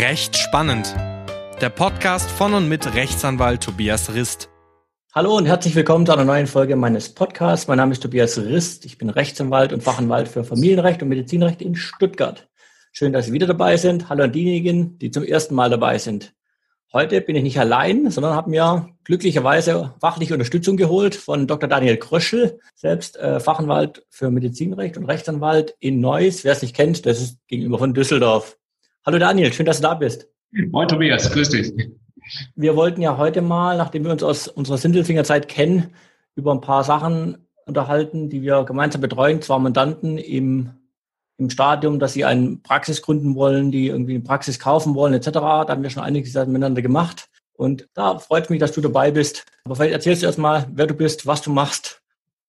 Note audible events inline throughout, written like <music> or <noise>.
Recht spannend. Der Podcast von und mit Rechtsanwalt Tobias Rist. Hallo und herzlich willkommen zu einer neuen Folge meines Podcasts. Mein Name ist Tobias Rist. Ich bin Rechtsanwalt und Fachanwalt für Familienrecht und Medizinrecht in Stuttgart. Schön, dass Sie wieder dabei sind. Hallo an diejenigen, die zum ersten Mal dabei sind. Heute bin ich nicht allein, sondern habe mir glücklicherweise fachliche Unterstützung geholt von Dr. Daniel Kröschel, selbst äh, Fachanwalt für Medizinrecht und Rechtsanwalt in Neuss. Wer es nicht kennt, das ist gegenüber von Düsseldorf. Hallo Daniel, schön, dass du da bist. Moin Tobias, grüß dich. Wir wollten ja heute mal, nachdem wir uns aus unserer Sindelfingerzeit kennen, über ein paar Sachen unterhalten, die wir gemeinsam betreuen, zwar Mandanten im im Stadium, dass sie eine Praxis gründen wollen, die irgendwie eine Praxis kaufen wollen, etc. Da haben wir schon einiges miteinander gemacht. Und da freut mich, dass du dabei bist. Aber vielleicht erzählst du erstmal, wer du bist, was du machst,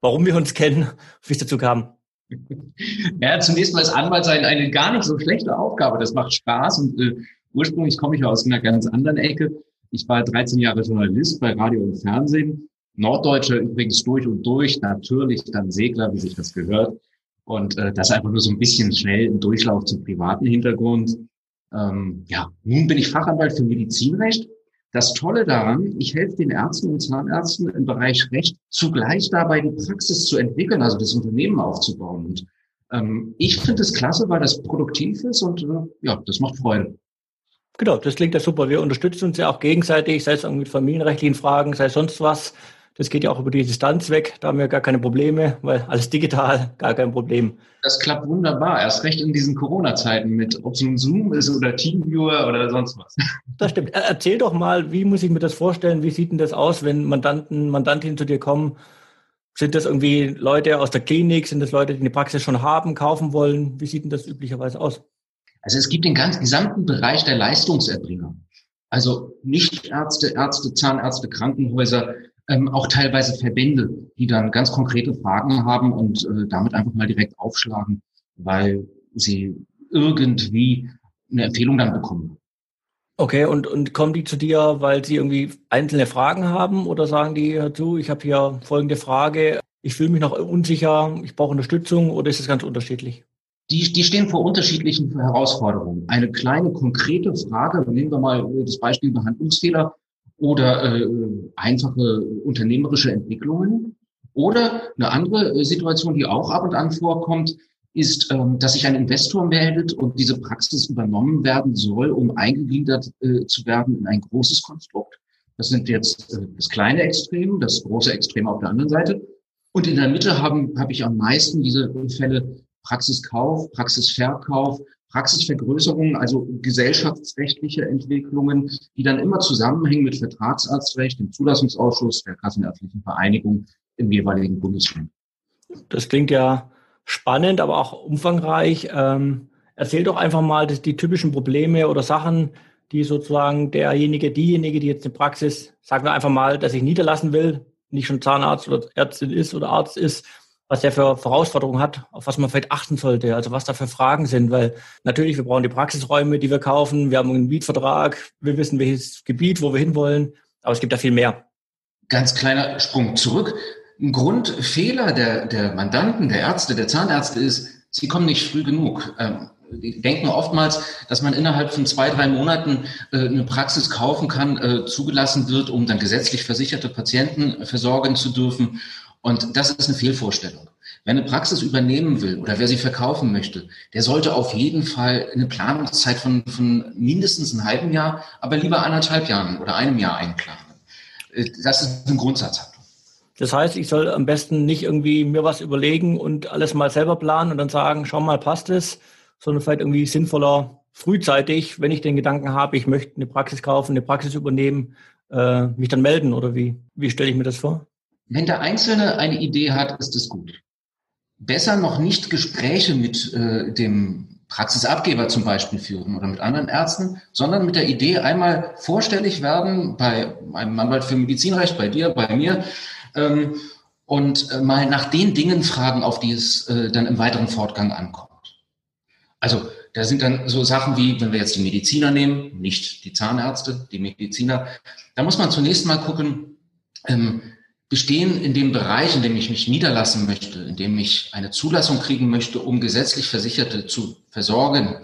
warum wir uns kennen, <laughs> wie es dazu kam. <laughs> Ja, zunächst mal ist Anwalt sein eine gar nicht so schlechte Aufgabe. Das macht Spaß und äh, ursprünglich komme ich aus einer ganz anderen Ecke. Ich war 13 Jahre Journalist bei Radio und Fernsehen. Norddeutscher übrigens durch und durch, natürlich dann Segler, wie sich das gehört. Und äh, das einfach nur so ein bisschen schnell im Durchlauf zum privaten Hintergrund. Ähm, ja, nun bin ich Fachanwalt für Medizinrecht. Das Tolle daran, ich helfe den Ärzten und Zahnärzten im Bereich Recht zugleich dabei, die Praxis zu entwickeln, also das Unternehmen aufzubauen. Und ähm, ich finde es klasse, weil das produktiv ist und äh, ja, das macht Freude. Genau, das klingt ja super. Wir unterstützen uns ja auch gegenseitig, sei es mit familienrechtlichen Fragen, sei es sonst was. Das geht ja auch über die Distanz weg. Da haben wir gar keine Probleme, weil alles digital, gar kein Problem. Das klappt wunderbar. Erst recht in diesen Corona-Zeiten mit, ob es nun Zoom ist oder Teamviewer oder sonst was. <laughs> Das stimmt. Erzähl doch mal, wie muss ich mir das vorstellen? Wie sieht denn das aus, wenn Mandanten, Mandantinnen zu dir kommen? Sind das irgendwie Leute aus der Klinik? Sind das Leute, die eine Praxis schon haben, kaufen wollen? Wie sieht denn das üblicherweise aus? Also es gibt den ganzen gesamten Bereich der Leistungserbringer. Also nicht Ärzte, Ärzte, Zahnärzte, Krankenhäuser, ähm, auch teilweise Verbände, die dann ganz konkrete Fragen haben und äh, damit einfach mal direkt aufschlagen, weil sie irgendwie eine Empfehlung dann bekommen. Okay, und, und kommen die zu dir, weil sie irgendwie einzelne Fragen haben oder sagen die, hör zu, ich habe hier folgende Frage, ich fühle mich noch unsicher, ich brauche Unterstützung oder ist es ganz unterschiedlich? Die, die stehen vor unterschiedlichen Herausforderungen. Eine kleine konkrete Frage, nehmen wir mal das Beispiel Behandlungsfehler, oder äh, einfache unternehmerische Entwicklungen. Oder eine andere äh, Situation, die auch ab und an vorkommt, ist, ähm, dass sich ein Investor meldet und diese Praxis übernommen werden soll, um eingegliedert äh, zu werden in ein großes Konstrukt. Das sind jetzt äh, das kleine Extrem, das große Extrem auf der anderen Seite. Und in der Mitte habe ich am meisten diese Fälle Praxiskauf, Praxisverkauf, Praxisvergrößerungen, also gesellschaftsrechtliche Entwicklungen, die dann immer zusammenhängen mit Vertragsarztrecht, dem Zulassungsausschuss der Kassenärztlichen Vereinigung im jeweiligen Bundesland. Das klingt ja spannend, aber auch umfangreich. Ähm, erzähl doch einfach mal dass die typischen Probleme oder Sachen, die sozusagen derjenige, diejenige, die jetzt eine Praxis, sagen wir einfach mal, dass ich niederlassen will, nicht schon Zahnarzt oder Ärztin ist oder Arzt ist, was der für Herausforderungen hat, auf was man vielleicht achten sollte, also was da für Fragen sind, weil natürlich, wir brauchen die Praxisräume, die wir kaufen, wir haben einen Mietvertrag, wir wissen, welches Gebiet, wo wir hinwollen, aber es gibt da viel mehr. Ganz kleiner Sprung zurück. Ein Grundfehler der, der Mandanten, der Ärzte, der Zahnärzte ist, sie kommen nicht früh genug. Ähm, die denken oftmals, dass man innerhalb von zwei, drei Monaten äh, eine Praxis kaufen kann, äh, zugelassen wird, um dann gesetzlich versicherte Patienten versorgen zu dürfen. Und das ist eine Fehlvorstellung. Wer eine Praxis übernehmen will oder wer sie verkaufen möchte, der sollte auf jeden Fall eine Planungszeit von, von mindestens einem halben Jahr, aber lieber anderthalb Jahren oder einem Jahr einplanen. Äh, das ist ein Grundsatz. Das heißt, ich soll am besten nicht irgendwie mir was überlegen und alles mal selber planen und dann sagen, schau mal, passt es, sondern vielleicht irgendwie sinnvoller frühzeitig, wenn ich den Gedanken habe, ich möchte eine Praxis kaufen, eine Praxis übernehmen, äh, mich dann melden oder wie? Wie stelle ich mir das vor? Wenn der Einzelne eine Idee hat, ist es gut. Besser noch nicht Gespräche mit äh, dem Praxisabgeber zum Beispiel führen oder mit anderen Ärzten, sondern mit der Idee einmal vorstellig werden bei einem Anwalt für Medizinrecht, bei dir, bei mir, ähm, und äh, mal nach den Dingen fragen, auf die es äh, dann im weiteren Fortgang ankommt. Also da sind dann so Sachen wie, wenn wir jetzt die Mediziner nehmen, nicht die Zahnärzte, die Mediziner, da muss man zunächst mal gucken, ähm, bestehen in dem Bereich, in dem ich mich niederlassen möchte, in dem ich eine Zulassung kriegen möchte, um gesetzlich Versicherte zu versorgen,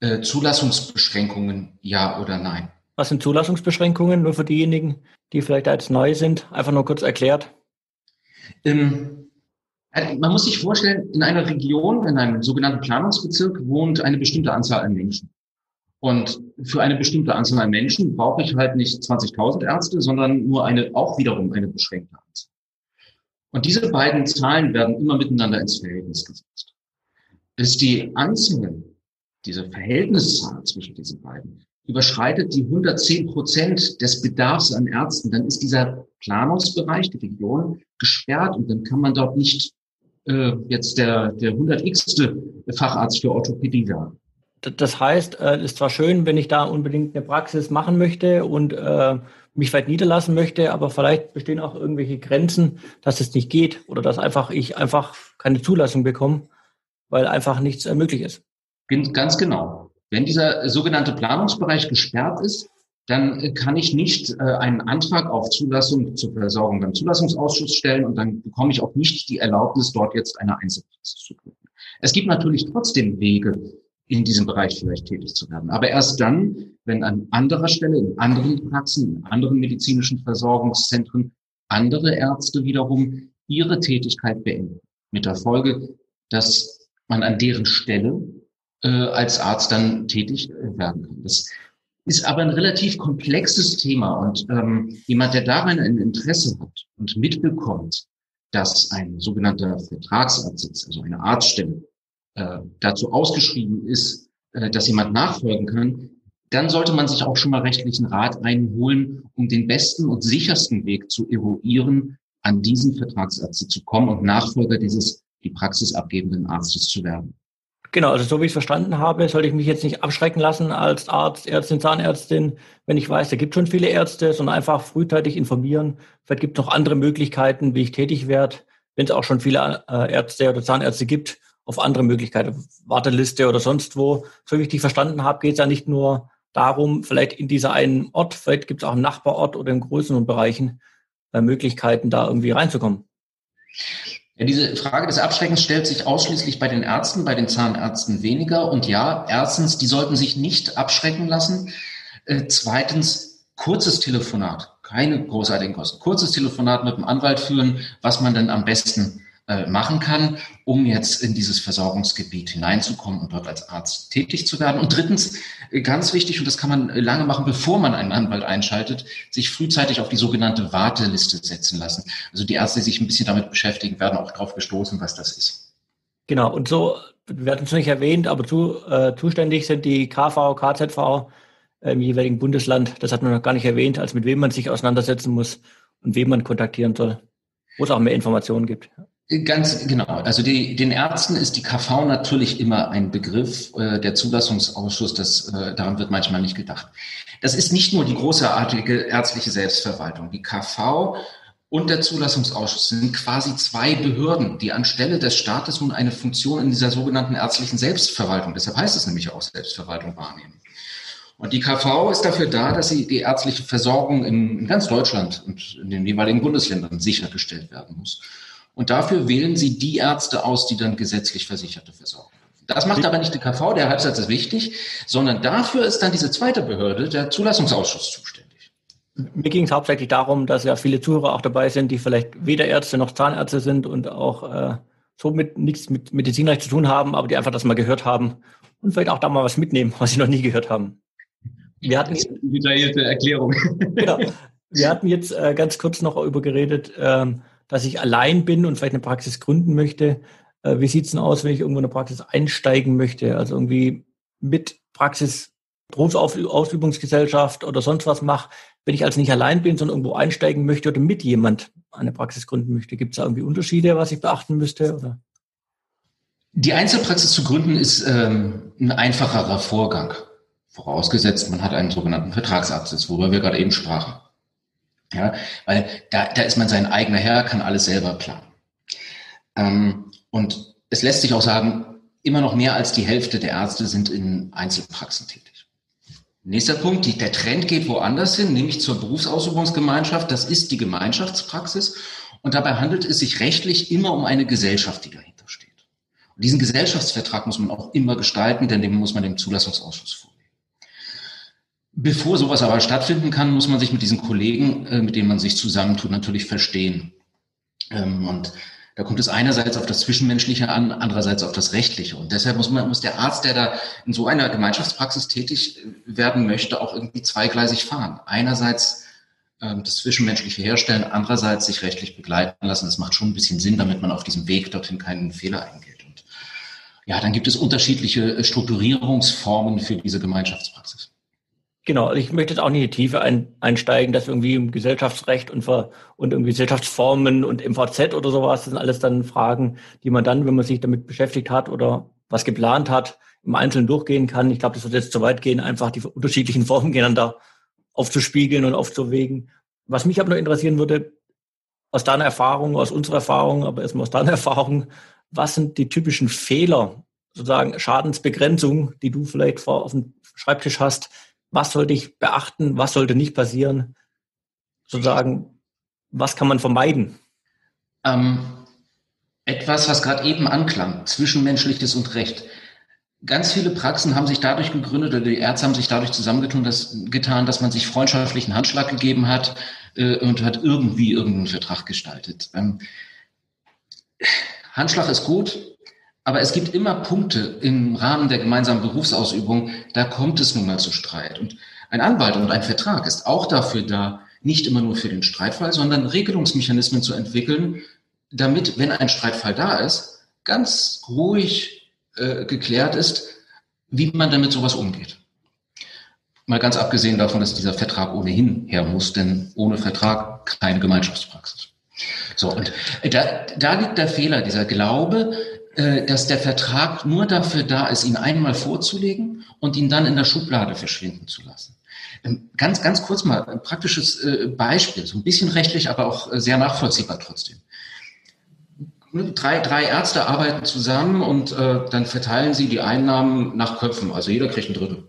äh, Zulassungsbeschränkungen, ja oder nein. Was sind Zulassungsbeschränkungen, nur für diejenigen, die vielleicht als neu sind? Einfach nur kurz erklärt. Ähm, äh, man muss sich vorstellen, in einer Region, in einem sogenannten Planungsbezirk wohnt eine bestimmte Anzahl an Menschen. Und für eine bestimmte Anzahl an Menschen brauche ich halt nicht 20.000 Ärzte, sondern nur eine, auch wiederum eine beschränkte Anzahl. Und diese beiden Zahlen werden immer miteinander ins Verhältnis gesetzt. Ist die Anzahl, diese Verhältniszahl zwischen diesen beiden, überschreitet die 110 Prozent des Bedarfs an Ärzten, dann ist dieser Planungsbereich, die Region, gesperrt und dann kann man dort nicht äh, jetzt der, der 100x. Facharzt für Orthopädie werden. Das heißt, es äh, ist zwar schön, wenn ich da unbedingt eine Praxis machen möchte und äh, mich vielleicht niederlassen möchte, aber vielleicht bestehen auch irgendwelche Grenzen, dass es nicht geht oder dass einfach ich einfach keine Zulassung bekomme, weil einfach nichts möglich ist. Ganz genau. Wenn dieser sogenannte Planungsbereich gesperrt ist, dann kann ich nicht äh, einen Antrag auf Zulassung zur Versorgung beim Zulassungsausschuss stellen und dann bekomme ich auch nicht die Erlaubnis, dort jetzt eine Einzelpraxis zu gründen. Es gibt natürlich trotzdem Wege, in diesem Bereich vielleicht tätig zu werden. Aber erst dann, wenn an anderer Stelle, in anderen Praxen, in anderen medizinischen Versorgungszentren andere Ärzte wiederum ihre Tätigkeit beenden. Mit der Folge, dass man an deren Stelle äh, als Arzt dann tätig werden kann. Das ist aber ein relativ komplexes Thema und ähm, jemand, der daran ein Interesse hat und mitbekommt, dass ein sogenannter Vertragsarzt, also eine Arztstelle, äh, dazu ausgeschrieben ist, äh, dass jemand nachfolgen kann, dann sollte man sich auch schon mal rechtlichen Rat einholen, um den besten und sichersten Weg zu eruieren, an diesen Vertragsarzt zu kommen und Nachfolger dieses die Praxis abgebenden Arztes zu werden. Genau, also so wie ich es verstanden habe, sollte ich mich jetzt nicht abschrecken lassen als Arzt, Ärztin, Zahnärztin, wenn ich weiß, da gibt schon viele Ärzte, sondern einfach frühzeitig informieren. Vielleicht gibt es noch andere Möglichkeiten, wie ich tätig werde, wenn es auch schon viele äh, Ärzte oder Zahnärzte gibt, auf andere Möglichkeiten, Warteliste oder sonst wo. So wie ich dich verstanden habe, geht es ja nicht nur darum, vielleicht in dieser einen Ort, vielleicht gibt es auch einen Nachbarort oder in größeren Bereichen äh, Möglichkeiten, da irgendwie reinzukommen. Ja, diese Frage des Abschreckens stellt sich ausschließlich bei den Ärzten, bei den Zahnärzten weniger. Und ja, erstens, die sollten sich nicht abschrecken lassen. Äh, zweitens, kurzes Telefonat, keine großartigen Kosten. Kurzes Telefonat mit dem Anwalt führen, was man dann am besten äh, machen kann, um jetzt in dieses Versorgungsgebiet hineinzukommen und dort als Arzt tätig zu werden. Und drittens, äh, ganz wichtig, und das kann man äh, lange machen, bevor man einen Anwalt einschaltet, sich frühzeitig auf die sogenannte Warteliste setzen lassen. Also die Ärzte, die sich ein bisschen damit beschäftigen, werden auch darauf gestoßen, was das ist. Genau, und so, wir hatten es nicht erwähnt, aber zu, äh, zuständig sind die KV, KZV im jeweiligen Bundesland. Das hat man noch gar nicht erwähnt, als mit wem man sich auseinandersetzen muss und wem man kontaktieren soll, wo es auch mehr Informationen gibt. Ganz genau. Also die, den Ärzten ist die KV natürlich immer ein Begriff. Äh, der Zulassungsausschuss, das, äh, daran wird manchmal nicht gedacht. Das ist nicht nur die großartige ärztliche Selbstverwaltung. Die KV und der Zulassungsausschuss sind quasi zwei Behörden, die anstelle des Staates nun eine Funktion in dieser sogenannten ärztlichen Selbstverwaltung, deshalb heißt es nämlich auch Selbstverwaltung wahrnehmen. Und die KV ist dafür da, dass sie die ärztliche Versorgung in, in ganz Deutschland und in den jeweiligen Bundesländern sichergestellt werden muss. Und dafür wählen Sie die Ärzte aus, die dann gesetzlich Versicherte versorgen. Das macht aber nicht die KV, der Halbsatz ist wichtig, sondern dafür ist dann diese zweite Behörde, der Zulassungsausschuss, zuständig. Mir ging es hauptsächlich darum, dass ja viele Zuhörer auch dabei sind, die vielleicht weder Ärzte noch Zahnärzte sind und auch äh, somit nichts mit Medizinrecht zu tun haben, aber die einfach das mal gehört haben und vielleicht auch da mal was mitnehmen, was sie noch nie gehört haben. Wir hatten das ist eine detaillierte Erklärung. <laughs> Genau. Wir hatten jetzt äh, ganz kurz noch über geredet, ähm, dass ich allein bin und vielleicht eine Praxis gründen möchte. Äh, wie sieht's denn aus, wenn ich irgendwo in eine Praxis einsteigen möchte? Also irgendwie mit Praxis, Berufsausübungsgesellschaft oder sonst was mache, wenn ich also nicht allein bin, sondern irgendwo einsteigen möchte oder mit jemand eine Praxis gründen möchte. Gibt es da irgendwie Unterschiede, was ich beachten müsste? Oder? Die Einzelpraxis zu gründen ist ähm, ein einfacherer Vorgang. Vorausgesetzt, man hat einen sogenannten Vertragsabsatz, worüber wir gerade eben sprachen. Ja, weil da, da ist man sein eigener Herr, kann alles selber planen. Ähm, und es lässt sich auch sagen, immer noch mehr als die Hälfte der Ärzte sind in Einzelpraxen tätig. Nächster Punkt, die, der Trend geht woanders hin, nämlich zur Berufsausübungsgemeinschaft. Das ist die Gemeinschaftspraxis. Und dabei handelt es sich rechtlich immer um eine Gesellschaft, die dahinter steht. Diesen Gesellschaftsvertrag muss man auch immer gestalten, denn dem muss man dem Zulassungsausschuss vorlegen. Bevor sowas aber stattfinden kann, muss man sich mit diesen Kollegen, äh, mit denen man sich zusammentut, natürlich verstehen. Ähm, und da kommt es einerseits auf das Zwischenmenschliche an, andererseits auf das Rechtliche. Und deshalb muss man, muss der Arzt, der da in so einer Gemeinschaftspraxis tätig werden möchte, auch irgendwie zweigleisig fahren. Einerseits ähm, das Zwischenmenschliche herstellen, andererseits sich rechtlich begleiten lassen. Das macht schon ein bisschen Sinn, damit man auf diesem Weg dorthin keinen Fehler eingeht. Und ja, dann gibt es unterschiedliche Strukturierungsformen für diese Gemeinschaftspraxis. Genau, also ich möchte jetzt auch nicht in die Tiefe ein, einsteigen, dass irgendwie im Gesellschaftsrecht und, und irgendwie Gesellschaftsformen und MVZ oder sowas, das sind alles dann Fragen, die man dann, wenn man sich damit beschäftigt hat oder was geplant hat, im Einzelnen durchgehen kann. Ich glaube, das wird jetzt zu weit gehen, einfach die unterschiedlichen Formen gegeneinander aufzuspiegeln und aufzuwägen. Was mich aber noch interessieren würde, aus deiner Erfahrung, aus unserer Erfahrung, aber erstmal aus deiner <laughs> Erfahrung, was sind die typischen Fehler, sozusagen Schadensbegrenzung, die du vielleicht vor auf dem Schreibtisch hast, was sollte ich beachten, was sollte nicht passieren, sozusagen, was kann man vermeiden? Ähm, etwas, was gerade eben anklang, zwischenmenschliches und Recht. Ganz viele Praxen haben sich dadurch gegründet oder die Ärzte haben sich dadurch zusammengetan, dass, getan, dass man sich freundschaftlichen Handschlag gegeben hat äh, und hat irgendwie irgendeinen Vertrag gestaltet. Ähm, Handschlag ist gut, aber es gibt immer Punkte im Rahmen der gemeinsamen Berufsausübung, da kommt es nun mal zu Streit. Und ein Anwalt und ein Vertrag ist auch dafür da, nicht immer nur für den Streitfall, sondern Regelungsmechanismen zu entwickeln, damit, wenn ein Streitfall da ist, ganz ruhig äh, geklärt ist, wie man damit sowas umgeht. Mal ganz abgesehen davon, dass dieser Vertrag ohnehin her muss, denn ohne Vertrag keine Gemeinschaftspraxis. So, und da, da liegt der Fehler, dieser Glaube, dass der Vertrag nur dafür da ist, ihn einmal vorzulegen und ihn dann in der Schublade verschwinden zu lassen. Ähm, ganz, ganz kurz mal ein praktisches äh, Beispiel, so ein bisschen rechtlich, aber auch äh, sehr nachvollziehbar trotzdem. Drei, drei Ärzte arbeiten zusammen und äh, dann verteilen sie die Einnahmen nach Köpfen, also jeder kriegt ein Drittel.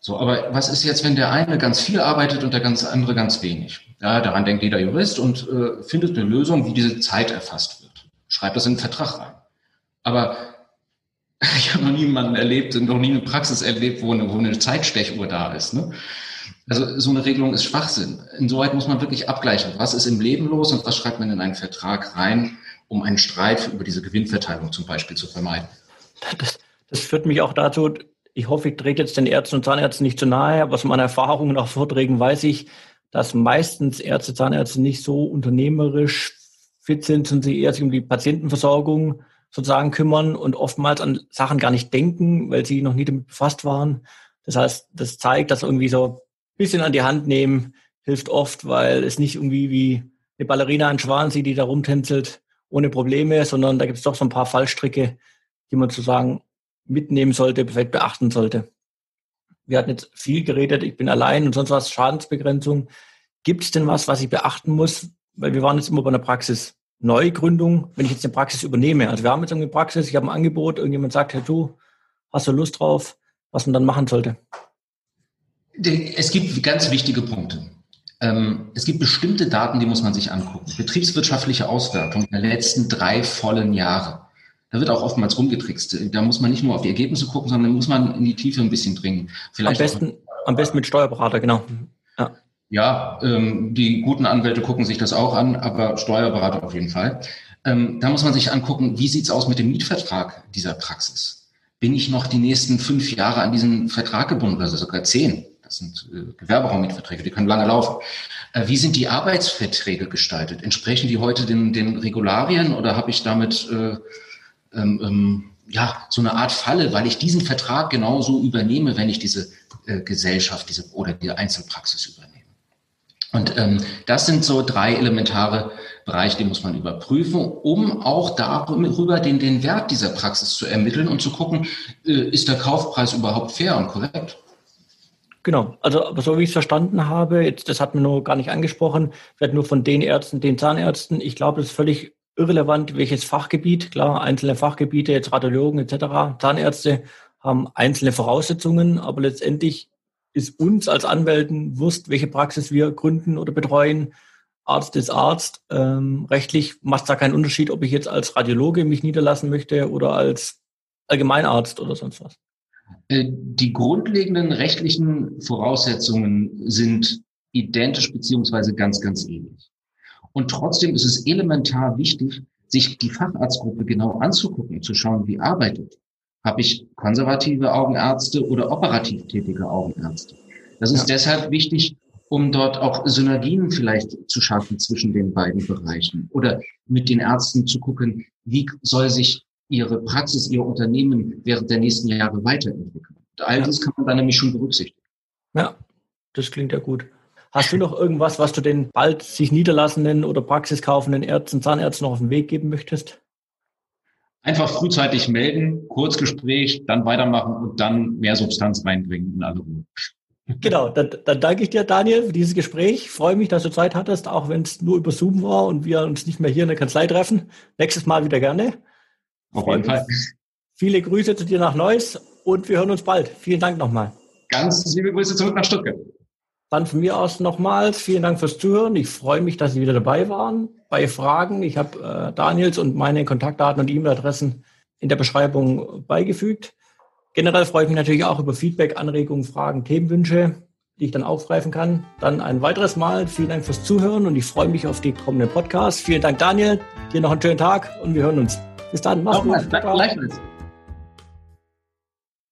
So, aber was ist jetzt, wenn der eine ganz viel arbeitet und der ganz andere ganz wenig? Ja, daran denkt jeder Jurist und äh, findet eine Lösung, wie diese Zeit erfasst wird. Schreibt das in den Vertrag rein. Aber <laughs> ich habe noch niemanden erlebt und noch nie eine Praxis erlebt, wo eine, wo eine Zeitstechuhr da ist. Ne? Also so eine Regelung ist Schwachsinn. Insoweit muss man wirklich abgleichen, was ist im Leben los und was schreibt man in einen Vertrag rein, um einen Streit über diese Gewinnverteilung zum Beispiel zu vermeiden. Das, das führt mich auch dazu, ich hoffe, ich trete jetzt den Ärzten und Zahnärzten nicht zu nahe, aber aus meiner Erfahrung nach Vorträgen weiß ich, dass meistens Ärzte, Zahnärzte nicht so unternehmerisch fit sind und sich eher sich um die Patientenversorgung sozusagen kümmern und oftmals an Sachen gar nicht denken, weil sie noch nie damit befasst waren. Das heißt, das zeigt, dass irgendwie so ein bisschen an die Hand nehmen hilft oft, weil es nicht irgendwie wie eine Ballerina an Schwansee, die da rumtänzelt, ohne Probleme, sondern da gibt es doch so ein paar Fallstricke, die man sozusagen mitnehmen sollte, vielleicht beachten sollte. Wir hatten jetzt viel geredet, ich bin allein und sonst was, Schadensbegrenzung. Gibt es denn was, was ich beachten muss? Weil wir waren jetzt immer bei einer Praxis. Neugründung, wenn ich jetzt eine Praxis übernehme. Also wir haben jetzt eine Praxis, ich habe ein Angebot, irgendjemand sagt, hey du, hast du Lust drauf, was man dann machen sollte? Es gibt ganz wichtige Punkte. Ähm, es gibt bestimmte Daten, die muss man sich angucken. Betriebswirtschaftliche Auswertung der letzten drei vollen Jahre. Da wird auch oftmals rumgetrickst. Da muss man nicht nur auf die Ergebnisse gucken, sondern muss man in die Tiefe ein bisschen dringen. Vielleicht am besten, am besten mit Steuerberater, genau. Ja. Ähm, die guten Anwälte gucken sich das auch an, aber Steuerberater auf jeden Fall. Ähm, da muss man sich angucken, wie sieht's aus mit dem Mietvertrag dieser Praxis? Bin ich noch die nächsten fünf Jahre an diesen Vertrag gebunden, also sogar zehn? Das sind äh, Gewerberaummietverträge, die können lange laufen. Äh, wie sind die Arbeitsverträge gestaltet? Entsprechen die heute den, den Regularien oder habe ich damit äh, ähm, ähm, ja so eine Art Falle, weil ich diesen Vertrag genauso übernehme, wenn ich diese äh, Gesellschaft diese, oder die Einzelpraxis übernehme? Und ähm, das sind so drei elementare Bereiche, die muss man überprüfen, um auch darüber den, den Wert dieser Praxis zu ermitteln und zu gucken, äh, ist der Kaufpreis überhaupt fair und korrekt? Genau, also aber so wie ich es verstanden habe, jetzt, das hat mir nur gar nicht angesprochen, wird nur von den Ärzten, den Zahnärzten. Ich glaube, es ist völlig irrelevant, welches Fachgebiet. Klar, einzelne Fachgebiete, jetzt Radiologen etc., Zahnärzte haben einzelne Voraussetzungen, aber letztendlich ist uns als Anwälten wusst, welche Praxis wir gründen oder betreuen. Arzt ist Arzt. Ähm, rechtlich macht es da keinen Unterschied, ob ich jetzt als Radiologe mich niederlassen möchte oder als Allgemeinarzt oder sonst was. Äh, die grundlegenden rechtlichen Voraussetzungen sind identisch beziehungsweise ganz, ganz ähnlich. Und trotzdem ist es elementar wichtig, sich die Facharztgruppe genau anzugucken, zu schauen, wie arbeitet. Habe ich konservative Augenärzte oder operativ tätige Augenärzte? Das ist ja. deshalb wichtig, um dort auch Synergien vielleicht zu schaffen zwischen den beiden Bereichen oder mit den Ärzten zu gucken, wie soll sich ihre Praxis, ihr Unternehmen während der nächsten Jahre weiterentwickeln. Und all das kann man dann nämlich schon berücksichtigen. Ja, das klingt ja gut. Hast du noch irgendwas, was du den bald sich niederlassenden oder praxiskaufenden Ärzten, Zahnärzten noch auf den Weg geben möchtest? Einfach frühzeitig melden, Kurzgespräch, dann weitermachen und dann mehr Substanz reinbringen in alle Ruhe. Genau, dann, dann danke ich dir, Daniel, für dieses Gespräch. Ich freue mich, dass du Zeit hattest, auch wenn es nur über Zoom war und wir uns nicht mehr hier in der Kanzlei treffen. Nächstes Mal wieder gerne. Auf jeden Fall. Viele Grüße zu dir nach Neuss und wir hören uns bald. Vielen Dank nochmal. Ganz liebe Grüße zurück nach Stuttgart. Dann von mir aus nochmals vielen Dank fürs Zuhören. Ich freue mich, dass Sie wieder dabei waren. Bei Fragen, ich habe äh, Daniels und meine Kontaktdaten und E-Mail-Adressen in der Beschreibung beigefügt. Generell freue ich mich natürlich auch über Feedback, Anregungen, Fragen, Themenwünsche, die ich dann aufgreifen kann. Dann ein weiteres Mal vielen Dank fürs Zuhören und ich freue mich auf die kommenden Podcasts. Vielen Dank, Daniel. Dir noch einen schönen Tag und wir hören uns. Bis dann. Mach's gut. Gleichfalls.